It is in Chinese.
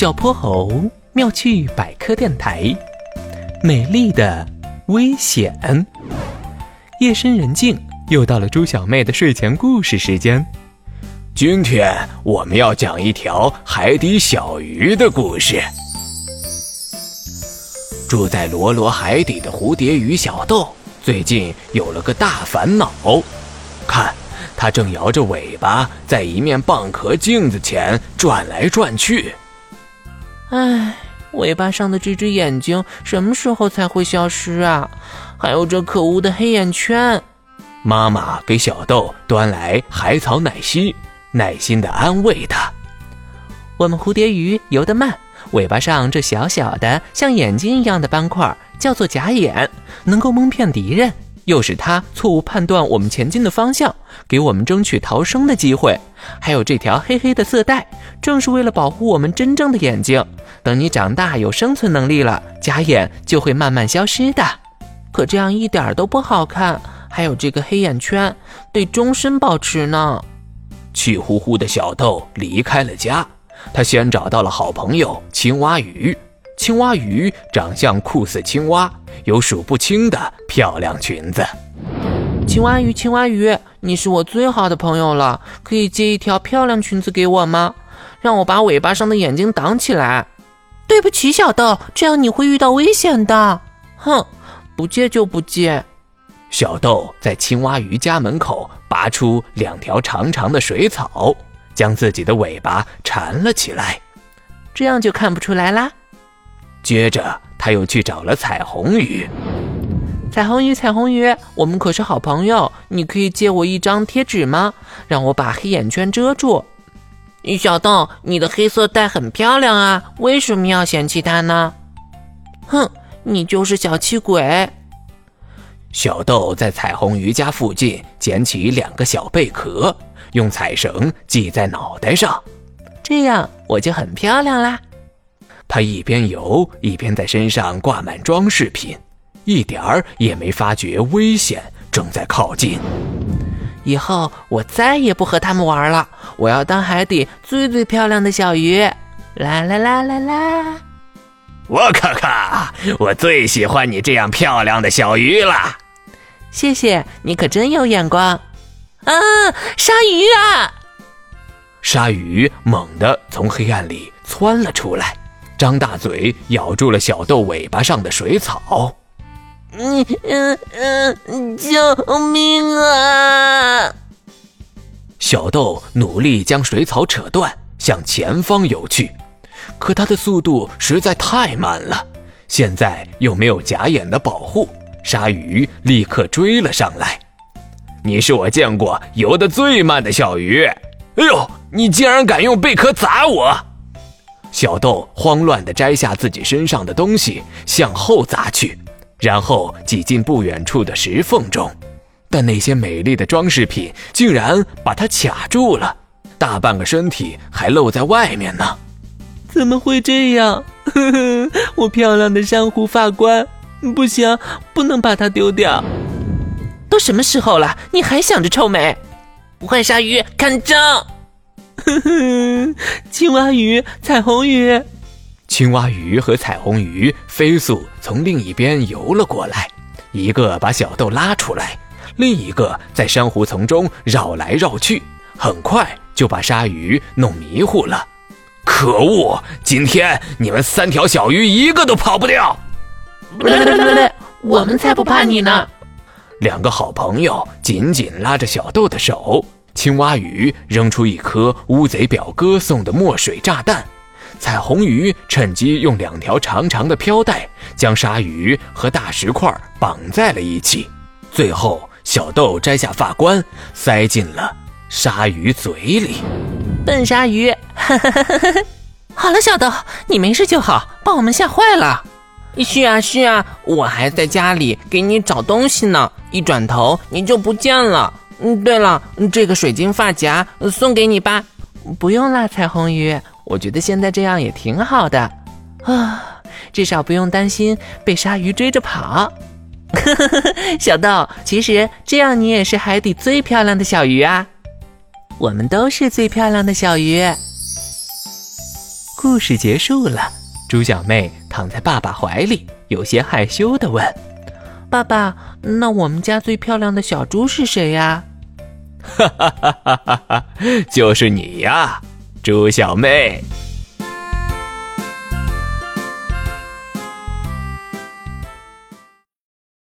小泼猴妙趣百科电台，美丽的危险。夜深人静，又到了猪小妹的睡前故事时间。今天我们要讲一条海底小鱼的故事。住在罗罗海底的蝴蝶鱼小豆，最近有了个大烦恼。看，它正摇着尾巴在一面蚌壳镜子前转来转去。唉，尾巴上的这只眼睛什么时候才会消失啊？还有这可恶的黑眼圈。妈妈给小豆端来海草奶昔，耐心地安慰他：“我们蝴蝶鱼游得慢，尾巴上这小小的像眼睛一样的斑块叫做假眼，能够蒙骗敌人，又是它错误判断我们前进的方向，给我们争取逃生的机会。还有这条黑黑的色带，正是为了保护我们真正的眼睛。”等你长大有生存能力了，假眼就会慢慢消失的。可这样一点都不好看，还有这个黑眼圈，得终身保持呢。气呼呼的小豆离开了家，他先找到了好朋友青蛙鱼。青蛙鱼长相酷似青蛙，有数不清的漂亮裙子。青蛙鱼，青蛙鱼，你是我最好的朋友了，可以借一条漂亮裙子给我吗？让我把尾巴上的眼睛挡起来。对不起，小豆，这样你会遇到危险的。哼，不借就不借。小豆在青蛙鱼家门口拔出两条长长的水草，将自己的尾巴缠了起来，这样就看不出来啦。接着，他又去找了彩虹鱼。彩虹鱼，彩虹鱼，我们可是好朋友，你可以借我一张贴纸吗？让我把黑眼圈遮住。小豆，你的黑色带很漂亮啊，为什么要嫌弃它呢？哼，你就是小气鬼！小豆在彩虹鱼家附近捡起两个小贝壳，用彩绳系在脑袋上，这样我就很漂亮啦。他一边游一边在身上挂满装饰品，一点儿也没发觉危险正在靠近。以后我再也不和他们玩了。我要当海底最最漂亮的小鱼。啦啦啦啦啦！我可可，我最喜欢你这样漂亮的小鱼了。谢谢你，可真有眼光。啊，鲨鱼啊！鲨鱼猛地从黑暗里窜了出来，张大嘴咬住了小豆尾巴上的水草。嗯嗯嗯，救命啊！小豆努力将水草扯断，向前方游去，可它的速度实在太慢了。现在又没有假眼的保护，鲨鱼立刻追了上来。你是我见过游得最慢的小鱼。哎呦，你竟然敢用贝壳砸我！小豆慌乱地摘下自己身上的东西，向后砸去。然后挤进不远处的石缝中，但那些美丽的装饰品竟然把它卡住了，大半个身体还露在外面呢。怎么会这样？呵呵，我漂亮的珊瑚发冠，不行，不能把它丢掉。都什么时候了，你还想着臭美？坏鲨鱼，看招！青蛙鱼，彩虹鱼。青蛙鱼和彩虹鱼飞速从另一边游了过来，一个把小豆拉出来，另一个在珊瑚丛中绕来绕去，很快就把鲨鱼弄迷糊了。可恶！今天你们三条小鱼一个都跑不掉！我们才不怕你呢！两个好朋友紧紧拉着小豆的手，青蛙鱼扔出一颗乌贼表哥送的墨水炸弹。彩虹鱼趁机用两条长长的飘带将鲨鱼和大石块绑在了一起，最后小豆摘下发冠塞进了鲨鱼嘴里。笨鲨鱼，好了，小豆，你没事就好，把我们吓坏了。是啊是啊，我还在家里给你找东西呢，一转头你就不见了。嗯，对了，这个水晶发夹送给你吧。不用啦，彩虹鱼。我觉得现在这样也挺好的啊，至少不用担心被鲨鱼追着跑。呵呵呵，小豆，其实这样你也是海底最漂亮的小鱼啊。我们都是最漂亮的小鱼。故事结束了，猪小妹躺在爸爸怀里，有些害羞地问爸爸：「那我们家最漂亮的小猪是谁呀？」哈哈哈哈哈哈就是你呀猪小妹。